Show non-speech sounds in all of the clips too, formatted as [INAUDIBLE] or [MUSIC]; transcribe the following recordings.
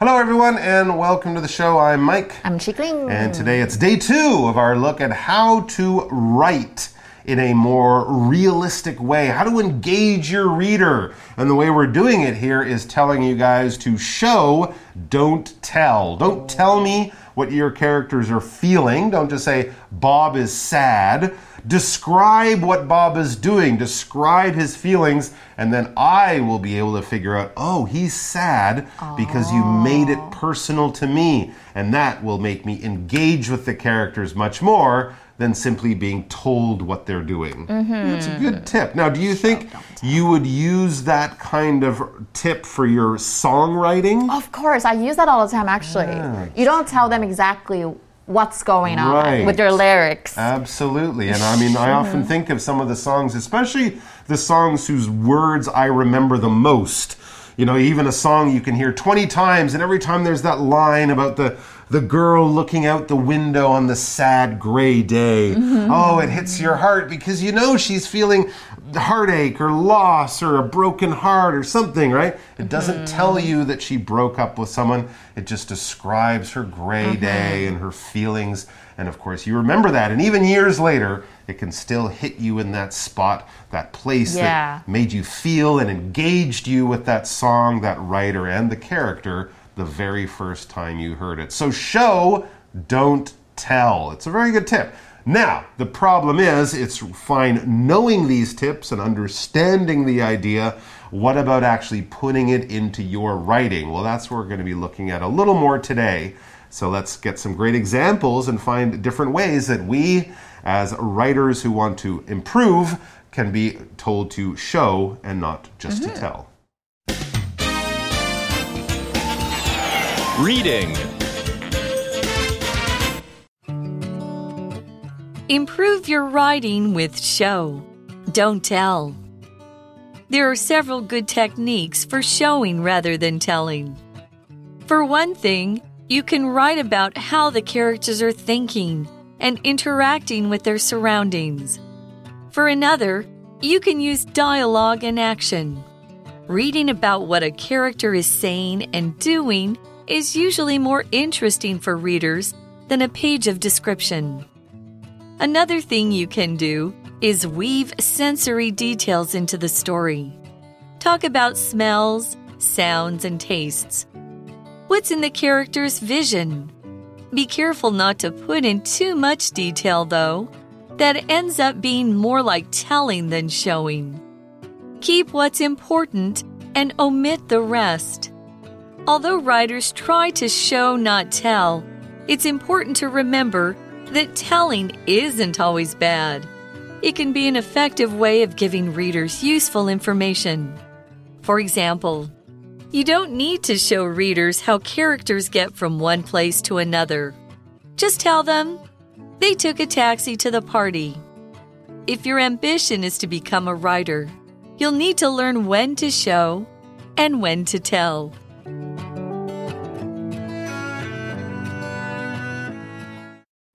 Hello, everyone, and welcome to the show. I'm Mike. I'm Chikling. And today it's day two of our look at how to write in a more realistic way, how to engage your reader. And the way we're doing it here is telling you guys to show, don't tell. Don't tell me what your characters are feeling. Don't just say, Bob is sad. Describe what Bob is doing, describe his feelings, and then I will be able to figure out, oh, he's sad because you made it personal to me. And that will make me engage with the characters much more than simply being told what they're doing. Mm-hmm. That's a good tip. Now, do you think you would use that kind of tip for your songwriting? Of course, I use that all the time actually. You don't tell them exactly what's going on Right. with your lyrics. Absolutely. And I mean, I often mm-hmm. think of some of the songs, especially the songs whose words I remember the most. You know, even a song you can hear 20 times, and every time there's that line about the, the girl looking out the window on the sad gray day. Mm-hmm. Oh, it hits your heart because you know she's feeling heartache or loss or a broken heart or something, right? It doesn't mm-hmm. tell you that she broke up with someone, it just describes her gray mm-hmm. day and her feelings. And of course, you remember that. And even years later, it can still hit you in that spot, that place Yeah. that made you feel and engaged you with that song, that writer, and the character the very first time you heard it. So show, don't tell. It's a very good tip. Now, the problem is, it's fine knowing these tips and understanding the idea. What about actually putting it into your writing? Well, that's what we're going to be looking at a little more today. So let's get some great examples and find different ways that we, as writers who want to improve, can be told to show and not just to mm-hmm. tell. Reading. Improve your writing with show. Don't tell. There are several good techniques for showing rather than telling. For one thing, you can write about how the characters are thinking and interacting with their surroundings. For another, you can use dialogue and action. Reading about what a character is saying and doing is usually more interesting for readers than a page of description. Another thing you can do is weave sensory details into the story. Talk about smells, sounds, and tastes. What's in the character's vision? Be careful not to put in too much detail, though. That ends up being more like telling than showing. Keep what's important and omit the rest. Although writers try to show, not tell, it's important to remember that telling isn't always bad. It can be an effective way of giving readers useful information. For example, you don't need to show readers how characters get from one place to another. Just tell them they took a taxi to the party. If your ambition is to become a writer, you'll need to learn when to show and when to tell.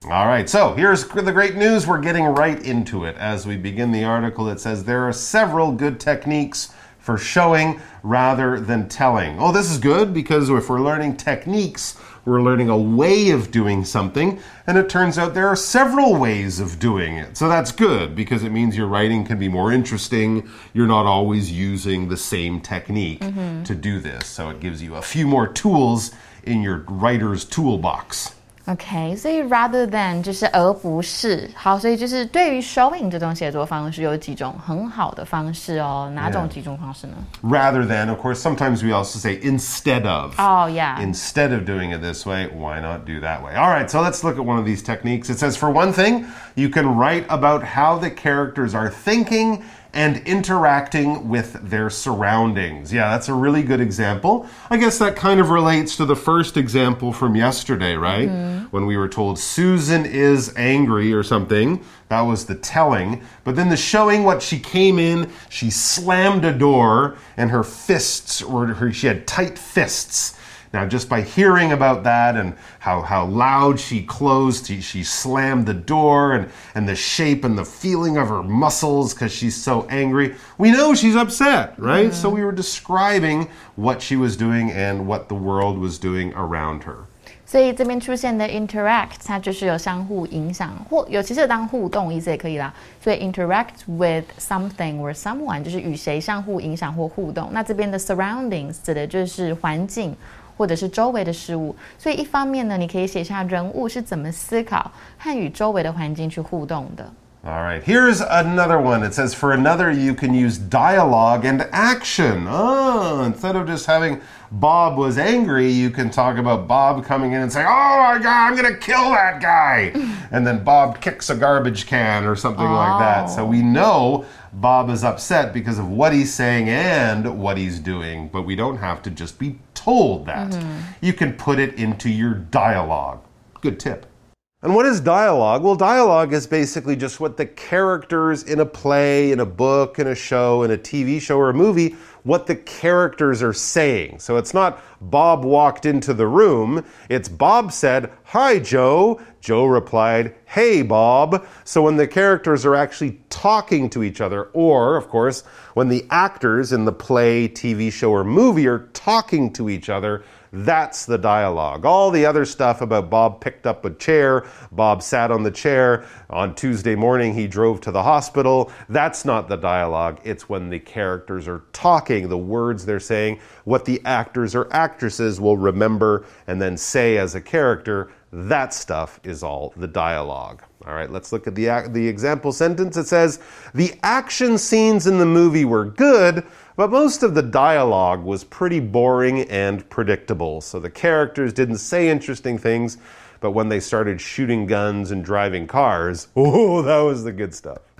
All right, so here's the great news. We're getting right into it. As we begin the article, it says there are several good techniques for showing rather than telling. Oh, this is good because if we're learning techniques, we're learning a way of doing something, and it turns out there are several ways of doing it. So that's good because it means your writing can be more interesting. You're not always using the same technique mm-hmm. to do this. So it gives you a few more tools in your writer's toolbox. OK，所以 rather than 就是而不是，好，所以就是对于 showing 这种写作方式有几种很好的方式哦，哪种 Yeah. 几种方式呢？ rather than, of course, sometimes we also say instead of. Oh yeah. Instead of doing it this way, why not do that way? All right, so let's look at one of these techniques. It says, for one thing, you can write about how the characters are thinking and interacting with their surroundings. Yeah, that's a really good example. I guess that kind of relates to the first example from yesterday, right? Mm-hmm. When we were told Susan is angry or something. That was the telling. But then the showing what she came in, she slammed a door and her fists were her she had tight fists Now, just by hearing about that and how, how loud she closed, she, she slammed the door, and, and the shape and the feeling of her muscles because she's so angry, we know she's upset, right? So we were describing what she was doing and what the world was doing around her. 所以这边出现的 interact，它就是有相互影响，或有其实当互动意思也可以啦。所以 interact with something or someone 就是与谁相互影响或互动。那这边的 surroundings 指的就是环境或者是周围的事物。所以一方面呢，你可以写下人物是怎么思考和与周围的环境去互动的。 All right, here's another one. It says for another, you can use dialogue and action. Oh, instead of just having Bob was angry, you can talk about Bob coming in and saying, Oh my God, I'm going to kill that guy. [LAUGHS] and then Bob kicks a garbage can or something like that. So we oh. know Bob is upset because of what he's saying and what he's doing, but we don't have to just be told that. Mm-hmm. You can put it into your dialogue. Good tip. And what is dialogue? Well, dialogue is basically just what the characters in a play, in a book, in a show, in a TV show or a movie, what the characters are saying. So it's not Bob walked into the room, it's Bob said, Hi, Joe. Joe replied, Hey, Bob. So when the characters are actually talking to each other, or, of course, when the actors in the play, TV show, or movie are talking to each other, that's the dialogue. All the other stuff about Bob picked up a chair, Bob sat on the chair, on Tuesday morning he drove to the hospital, that's not the dialogue. It's when the characters are talking, the words they're saying, what the actors or actresses will remember and then say as a character. That stuff is all the dialogue. All right, let's look at the, the example sentence. It says, The action scenes in the movie were good, but most of the dialogue was pretty boring and predictable. So the characters didn't say interesting things, but when they started shooting guns and driving cars, [LAUGHS] oh, that was the good stuff.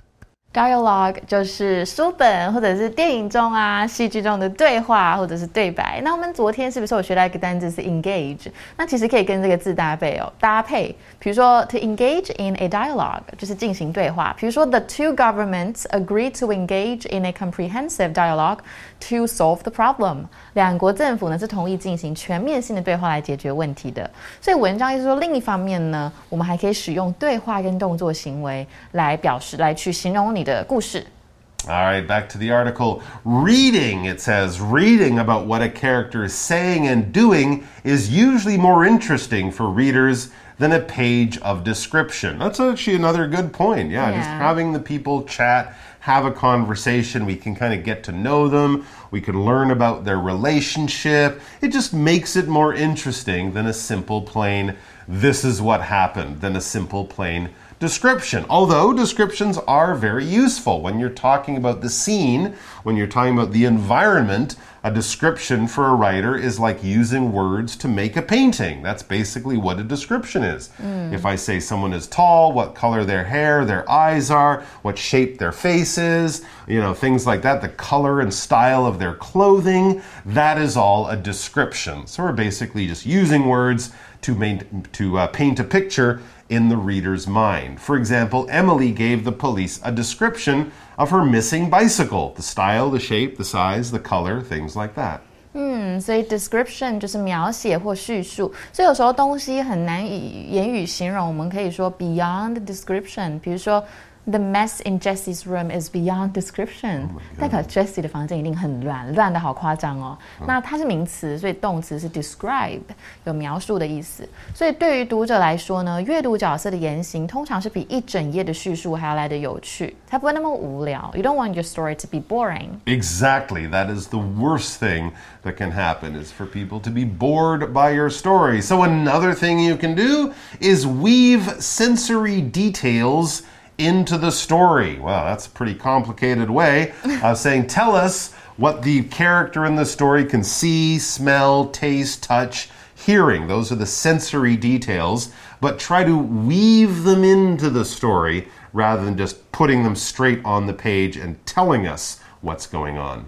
Dialogue 就是书本或者是电影中啊、戏剧中的对话或者是对白。那我们昨天是不是有学到一个单词是 engage？那其实可以跟这个字搭配哦，搭配。比如说 to engage in a dialogue 就是进行对话。比如说 the two governments agreed to engage in a comprehensive dialogue to solve the problem。两国政府呢是同意进行全面性的对话来解决问题的。所以文章意思说，另一方面呢，我们还可以使用对话跟动作行为来表示，来去形容你 的故事。 All right, back to the article. Reading, it says, reading about what a character is saying and doing is usually more interesting for readers than a page of description. That's actually another good point. Yeah, just Yeah. having the people chat, have a conversation, we can kind of get to know them, we can learn about their relationship. It just makes it more interesting than a simple plain, this is what happened, than a simple plain description. Although descriptions are very useful when you're talking about the scene, when you're talking about the environment, a description for a writer is like using words to make a painting. That's basically what a description is. If I say someone is tall, what color their hair, their eyes are, what shape their face is, you know, things like that, the color and style of their clothing, that is all a description. So we're basically just using words to, main, to uh, paint a picture in the reader's mind. For example, Emily gave the police a description of her missing bicycle the style, the shape, the size, the color, things like that. 嗯，所以 description 就是描写或叙述，所以有时候东西很难以言语形容，我们可以说 beyond description。比如说 ，The mess in Jessie's room is beyond description，、代表 Jessie 的房间一定很乱，乱的好夸张哦。那它是名词，所以动词是 describe，有描述的意思。所以对于读者来说呢，阅读角色的言行通常是比一整页的叙述还要来的有趣，才不会那么无聊。You don't want your story to be boring. Exactly. That is the worst thing that can happen is for people to be bored by your story. So another thing you can do is weave sensory details into the story. Well, that's a pretty complicated way of saying tell us what the character in the story can see, smell, taste, touch, hearing. Those are the sensory details, but try to weave them into the story rather than just putting them straight on the page and telling us what's going on.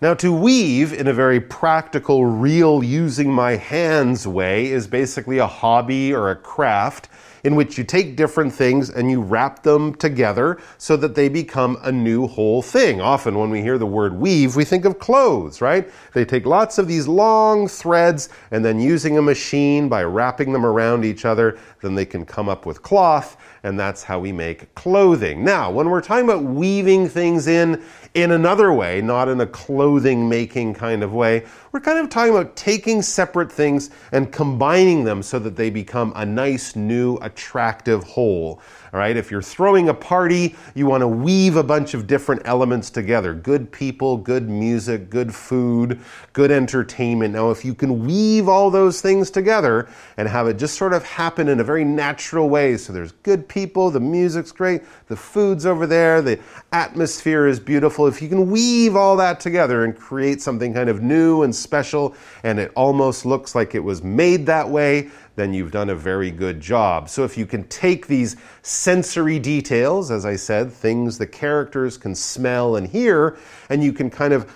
Now, to weave in a very practical, real, using my hands way is basically a hobby or a craft. In which you take different things and you wrap them together so that they become a new whole thing. Often, when we hear the word weave, we think of clothes, right? They take lots of these long threads and then using a machine by wrapping them around each other, then they can come up with cloth and that's how we make clothing. Now, when we're talking about weaving things in in another way, not in a clothing making kind of way, we're kind of talking about taking separate things and combining them so that they become a nice, new, attractive whole. All right, if you're throwing a party, you want to weave a bunch of different elements together good people, good music, good food, good entertainment. Now, if you can weave all those things together and have it just sort of happen in a very natural way, so there's good people, the music's great, the food's over there, the atmosphere is beautiful. If you can weave all that together and create something kind of new and special, and it almost looks like it was made that way, then you've done a very good job. So if you can take these sensory details, as I said, things the characters can smell and hear, and you can kind of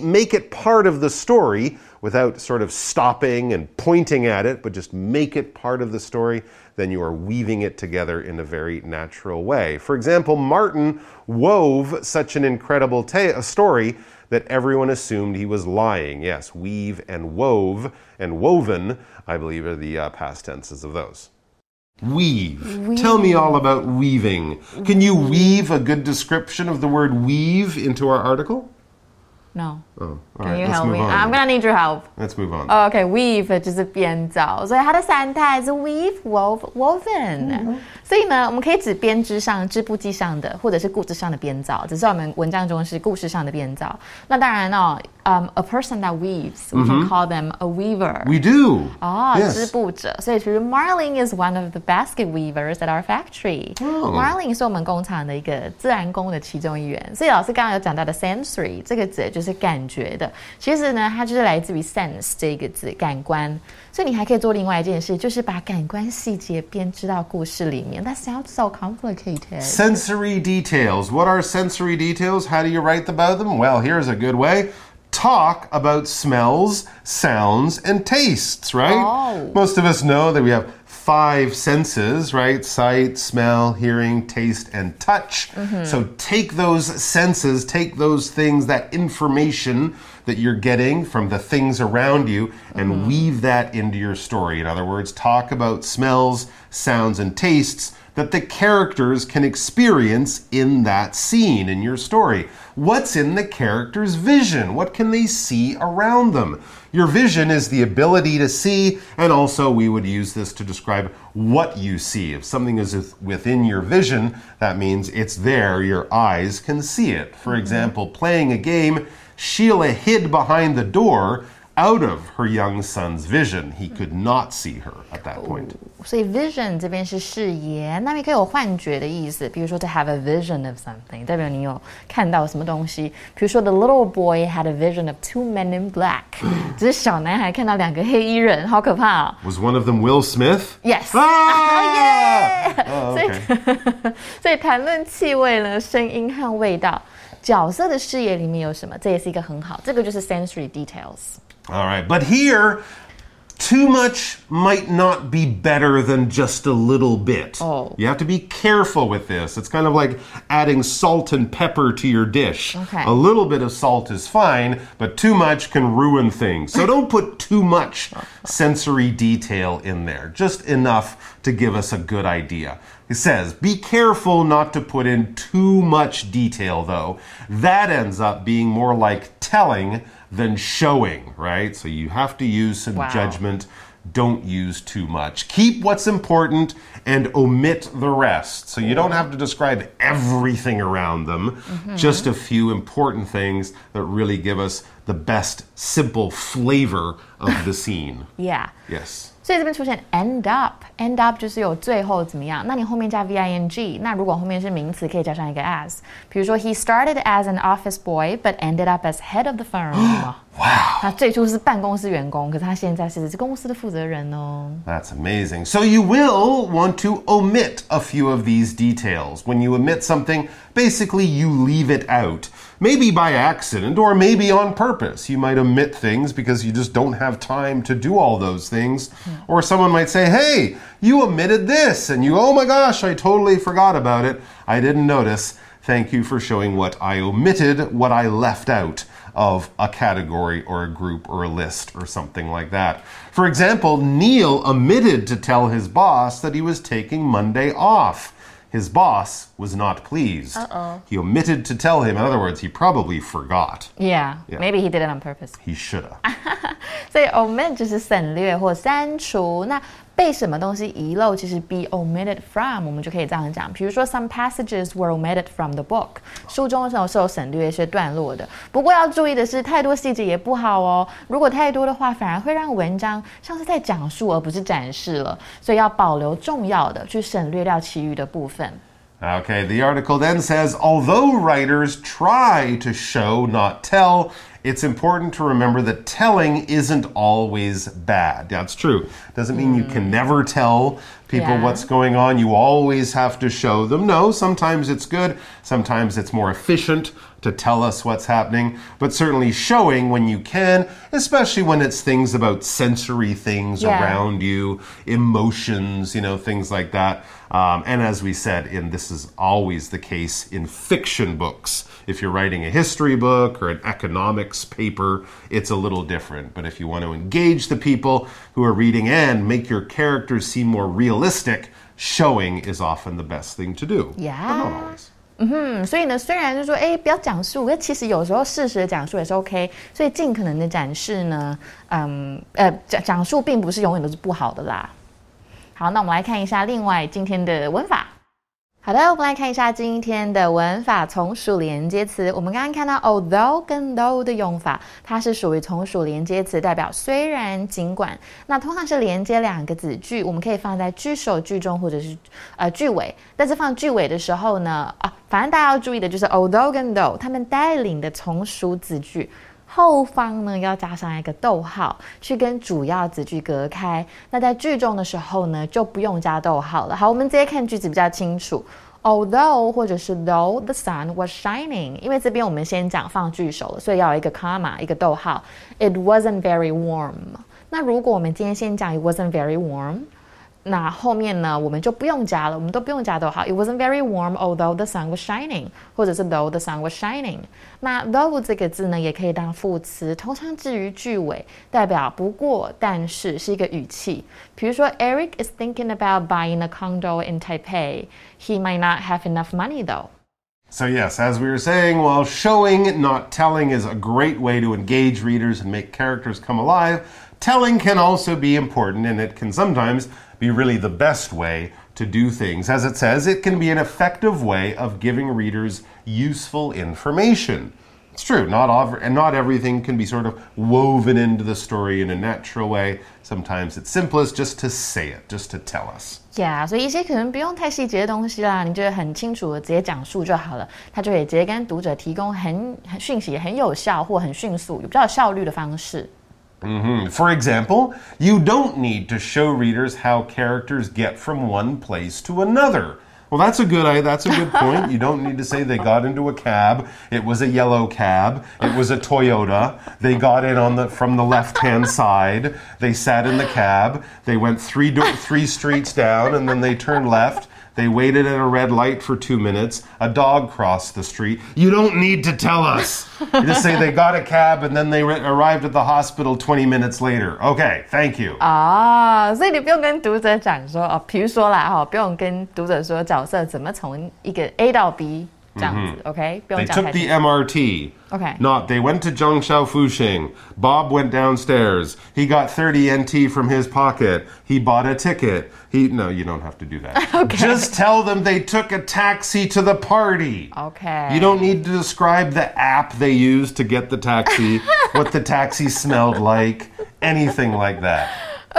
make it part of the story without sort of stopping and pointing at it, but just make it part of the story, then you are weaving it together in a very natural way. For example, Martin wove such an incredible ta- story that everyone assumed he was lying. Yes, weave and wove and woven, I believe, are the uh, past tenses of those. Weave. Tell me all about weaving. Can you weave a good description of the word weave into our article? No. Oh, all Can right, you let's help move me? on. I'm gonna need your help. Let's move on. OK，weave、就是编造，所以它的三态是 weave、wove、woven。所以呢，我们可以指编织上、织布机上的，或者是故事上的编造。只是我们文章中是故事上的编造。那当然哦，嗯、a person that weaves，we can call them a weaver。 we do. 哦 Yes. 织布者，所以其实 Marling is one of the basket weavers at our factory。哦 Marling 是我们工厂的一个自然工的其中一员。所以老师刚刚有讲到的 sensory 这个字就是 感觉的，其实呢，它就是来自于 sense 这个字，感官。所以你还可以做另外一件事，就是把感官细节编织到故事里面。That sounds so complicated. Sensory details. What are sensory details? How do you write about them? Well, here's a good way. Talk about smells, sounds, and tastes, right? Oh. Most of us know that we have five senses, right? Sight, smell, hearing, taste, and touch. Mm-hmm. So take those senses, take those things, that information that you're getting from the things around you, and mm-hmm. weave that into your story. In other words, talk about smells, sounds, and tastes that the characters can experience in that scene in your story. What's in the character's vision? What can they see around them? Your vision is the ability to see, and also we would use this to describe what you see. If something is within your vision, that means it's there, your eyes can see it. For mm-hmm. example, playing a game, Sheila hid behind the door out of her young son's vision. He could not see her at that point. 所以 vision 这边是视野，那也可以有幻觉的意思，比如说 to have a vision of something，代表你有看到什么东西。比如说 the little boy had a vision of two men in black，只是小男孩看到两个黑衣人，好可怕、哦。 Was [CLEARS THROAT] one of them Will Smith? Yes， Ah! 所以 okay. 所以谈论气味呢，声音和味道，角色的视野里面有什么，这也是一个很好，这个就是 sensory [LAUGHS] [LAUGHS] details。 All right, but here, too much might not be better than just a little bit. Oh. You have to be careful with this. It's kind of like adding salt and pepper to your dish. Okay. A little bit of salt is fine, but too much can ruin things. So don't put too much sensory detail in there, just enough to give us a good idea. It says, be careful not to put in too much detail, though. That ends up being more like telling than showing, right? So you have to use some Wow. judgment. Don't use too much. Keep what's important and omit the rest. So you don't have to describe everything around them, mm-hmm. just a few important things that really give us the best simple flavor of the scene. Yeah。Yes. 所以这边出现 end up，end up 就是有最后怎么样？那你后面加 v i n g，那如果后面是名词，可以加上一个 as。比如说，He started as an office boy but ended up as head of the firm 。哇！他最初是办公室员工，可是他现在是公司的负责人哦。 That's [GASPS] amazing. So you will want to omit a few of these details. When you omit something, basically you leave it out. maybe by accident or maybe on purpose. You might omit things because you just don't have time to do all those things. Or someone might say, hey, you omitted this, and you, oh my gosh, I totally forgot about it. I didn't notice. Thank you for showing what I omitted, what I left out of a category or a group or a list or something like that. For example, Neil omitted to tell his boss that he was taking Monday off. His boss was not pleased. Uh-oh. He omitted to tell him. In other words, he probably forgot. Yeah, maybe he did it on purpose. He should have. [LAUGHS] 所以 omit 就是省略或删除。那 被什么东西遗漏，其实 be omitted from，我们就可以这样讲。比如说，some passages were omitted from the book，书中的时候是有省略一些段落的。不过要注意的是，太多细节也不好哦。如果太多的话，反而会让文章像是在讲述而不是展示了。所以要保留重要的，去省略掉其余的部分。 Okay, the article then says although writers try to show, not tell, it's important to remember that telling isn't always bad. That's true. Doesn't mean you can never tell people Yeah. what's going on. You always have to show them. No, sometimes it's good, sometimes it's more efficient to tell us what's happening, but certainly showing when you can, especially when it's things about sensory things Yeah. around you, emotions, you know, things like that. Um, and as we said, in this is always the case in fiction books. If you're writing a history book or an economics paper, it's a little different. But if you want to engage the people who are reading and make your characters seem more realistic, showing is often the best thing to do. Yeah. But not always. 嗯哼，所以呢，虽然就说，哎，不要讲述，可其实有时候事实的讲述也是 OK。所以尽可能的展示呢，嗯，呃，讲讲述并不是永远都是不好的啦。好，那我们来看一下另外今天的文法。好的，我们来看一下今天的文法从属连接词。我们刚刚看到 although 跟 though 的用法，它是属于从属连接词，代表虽然、尽管。那通常是连接两个子句，我们可以放在句首、句中或者是呃句尾。但是放句尾的时候呢，啊，反正大家要注意的就是 although 跟 though 它们带领的从属子句。后方呢要加上一个逗号，去跟主要子句隔开。那在句中的时候呢，就不用加逗号了。好，我们直接看句子比较清楚。Although 或者是 though the sun was shining，因为这边我们先讲放句首了，所以要有一个 comma 一个逗号。It wasn't very warm。那如果我们今天先讲 It wasn't very warm，那后面呢，我们就不用加了，我们都不用加逗号。It wasn't very warm, although the sun was shining，或者是 though the sun was shining。那 though 这个字呢，也可以当副词，通常置于句尾，代表不过、但是是一个语气。比如说，Eric is thinking about buying a condo in Taipei. He might not have enough money though. So, yes, as we were saying, while showing, not telling, is a great way to engage readers and make characters come alive, telling can also be important and it can sometimes be really the best way to do things. As it says, it can be an effective way of giving readers useful information. It's true, not all, and not everything can be sort of woven into the story in a natural way. Sometimes it's simplest just to say it, just to tell us. Yeah，所以一些可能不用太细节的东西啦，你觉得很清楚的直接讲述就好了，它就可以直接跟读者提供很很讯息、很有效或很迅速、有比较有效率的方式。 Mm-hmm. For example, you don't need to show readers how characters get from one place to another. Well, that's a good that's a good [LAUGHS] point. You don't need to say they got into a cab. It was a yellow cab. It was a Toyota. They got in on the from the left-hand [LAUGHS] side. They sat in the cab. They went three three streets down and then they turned left. They waited at a red light for two minutes. A dog crossed the street. You don't need to tell us. You just say they got a cab and then they re- arrived at the hospital 20 minutes later. Okay, thank you. 啊，所以你不用跟读者讲说哦，比如说啦哈，不用跟读者说角色怎么从一个 A 到 B 这样子、o k 不 They 用讲 took 太 the 细。 MRT. Okay. Not they went to Zhongshan Fuxing. Bob went downstairs. He got 30 NT from his pocket. He bought a ticket. He no, you don't have to do that. Okay. [LAUGHS] Just tell them they took a taxi to the party. OK， You don't need to describe the app they used to get the taxi, [LAUGHS] what the taxi smelled like, anything like that.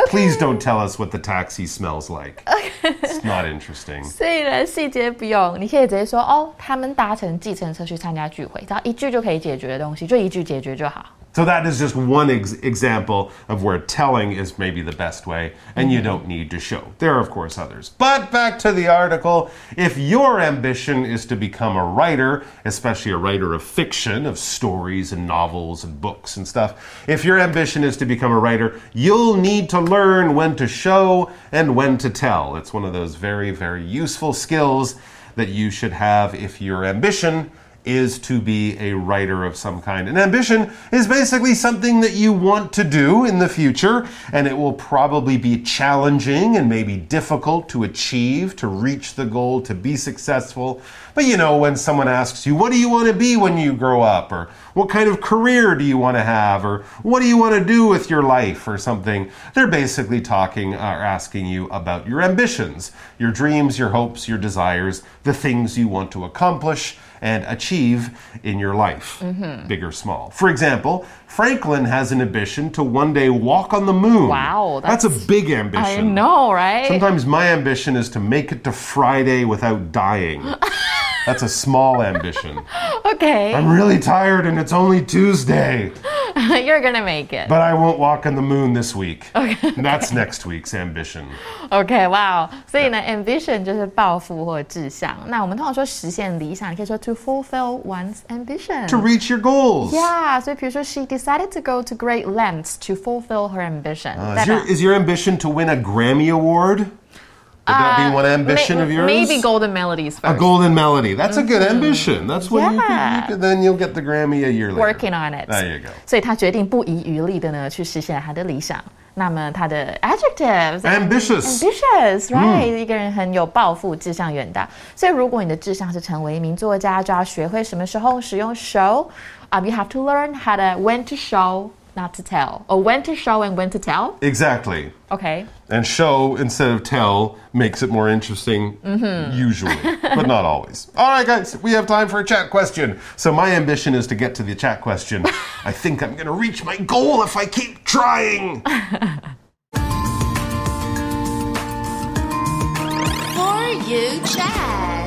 Please don't tell us what the taxi smells like. It's not interesting. 所以呢，细节不用，你可以直接说哦，他们搭乘计程车去参加聚会，只要一句就可以解决的东西，就一句解决就好。So that is just one ex example of where telling is maybe the best way, and you mm-hmm. don't need to show. There are, of course, others. But back to the article. If your ambition is to become a writer, especially a writer of fiction, of stories and novels and books and stuff, if your ambition is to become a writer, you'll need to learn when to show and when to tell. It's one of those very, very useful skills that you should have if your ambition is to be a writer of some kind. And ambition is basically something that you want to do in the future, and it will probably be challenging and maybe difficult to achieve, to reach the goal, to be successful. But you know, when someone asks you, What do you want to be when you grow up? or What kind of career do you want to have? or What do you want to do with your life? or something, they're basically talking or asking you about your ambitions, your dreams, your hopes, your desires, the things you want to accomplish and achieve in your life, mm-hmm. big or small. For example, Franklin has an ambition to one day walk on the moon. Wow, that's, that's- a big ambition. I know, right? Sometimes my ambition is to make it to Friday without dying. [LAUGHS] That's a small ambition. okay, I'm really tired and it's only Tuesday, you're [LAUGHS] gonna make it. but I won't walk on the moon this week. That's next week's ambition. OK，哇、哦，所以呢，ambition 就是抱负或者志向。那我们通常说实现理想，你可以说 to fulfill one's ambition。 To reach your goals. Yeah，所以比如说，she decided to go to great lengths to fulfill her ambition。 Uh, 代 is, 表 your, is your ambition to win a Grammy Award? Would that be one ambition may- of yours? Maybe golden melodies A first. golden melody. That's a good ambition. That's what you, can, Yeah. you can. Then you'll get the Grammy a year later. Working on it. There you go. 所以他决定不遗余力的呢，去实现他的理想。那么他的 adjectives Ambitious. ambitious right、一个人很有抱负，志向远大。所以如果你的志向是成为一名作家，就要学会什么时候使用 show。Um, you have to learn how to when to show, Not to tell, or when to show and when to tell. Exactly. Okay. And show instead of tell makes it more interesting, mm-hmm. usually, [LAUGHS] but not always. All right, guys, we have time for a chat question. So, my ambition is to get to the chat question. [LAUGHS] I think I'm going to reach my goal if I keep trying. [LAUGHS] For you chat.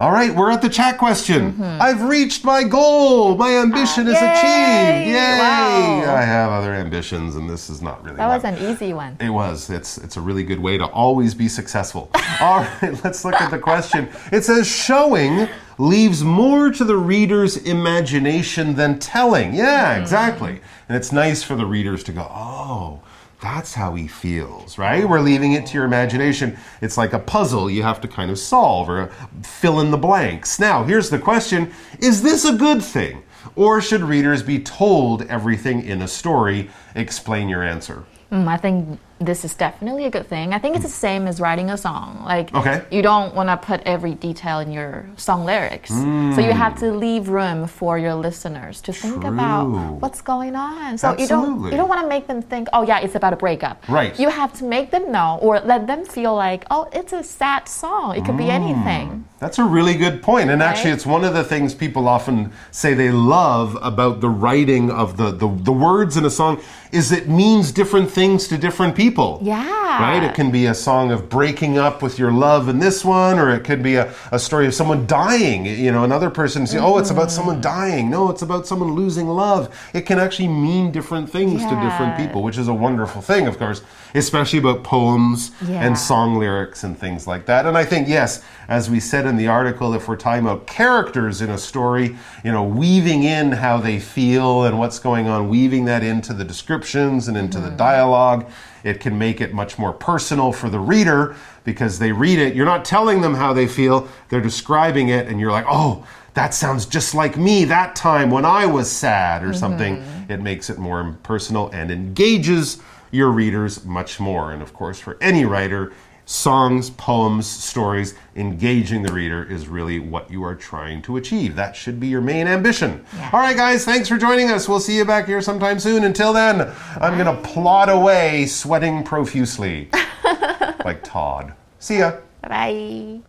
All right, we're at the chat question. I've reached my goal. My ambition is Mm-hmm. Yay! achieved. Yay! Wow. I have other ambitions, and this is not really. That was an easy one. It was. It's it's a really good way to always be successful. [LAUGHS] All right, let's look at the question. It says showing leaves more to the reader's imagination than telling. Yeah, exactly. And it's nice for the readers to go, "Oh, that's how he feels," right? We're leaving it to your imagination. It's like a puzzle you have to kind of solve or fill in the blanks. Now, here's the question, is this a good thing? Or should readers be told everything in a story? Explain your answer. Mm, I think this is definitely a good thing. I think it's the same as writing a song. Like, Okay. you don't want to put every detail in your song lyrics. So you have to hmm. leave room for your listeners to think about what's going on. So you don't you don't want to make them think, oh yeah, it's about a breakup. Right. You have to make them know or let them feel like, oh, it's a sad song. It could be hmm. anything. That's a really good point. And actually, it's one of the things people often say they love about the writing of the, the, the words in a song is it means different things to different people. Yeah. Right? It can be a song of breaking up with your love in this one, or it could be a, a story of someone dying. You know, another person say, oh, it's about someone mm. dying. No, it's about someone losing love. It can actually mean different things to different people, which is a wonderful thing, of course, especially about poems Yeah. and song lyrics and things like that. And I think, yes, as we said in the article, if we're talking about characters in a story, you know, weaving in how they feel and what's going on, weaving that into the descriptions and into the mm-hmm. dialogue, it can make it much more personal for the reader because they read it. You're not telling them how they feel, they're describing it, and you're like, oh, that sounds just like me that time when I was sad or something. Mm-hmm. It makes it more personal and engages your readers much more. And of course, for any writer, songs, poems, stories, engaging the reader is really what you are trying to achieve. That should be your main ambition. All right, guys, thanks for joining us. We'll see you back here sometime soon. Until then, I'm going to plod away, sweating profusely, [LAUGHS] like Todd. See ya. Bye bye.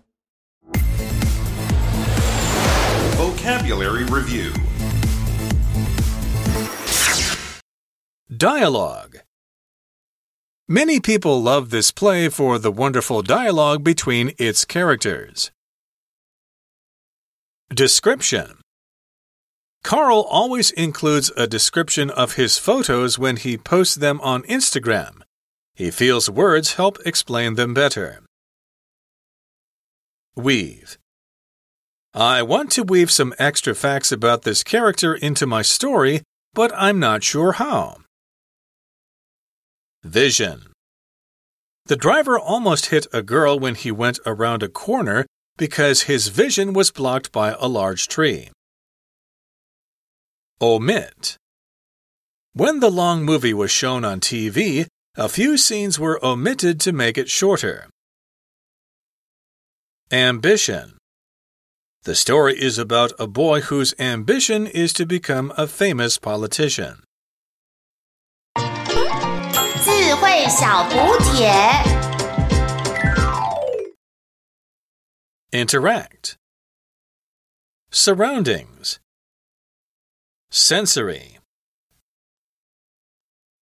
Vocabulary Review Dialogue Many people love this play for the wonderful dialogue between its characters. Description Carl always includes a description of his photos when he posts them on Instagram. He feels words help explain them better. Weave. I want to weave some extra facts about this character into my story, but I'm not sure how. Vision. The driver almost hit a girl when he went around a corner because his vision was blocked by a large tree. Omit. When the long movie was shown on TV, a few scenes were omitted to make it shorter. Ambition. The story is about a boy whose ambition is to become a famous politician. 智慧小补帖。 Interact. Surroundings. Sensory.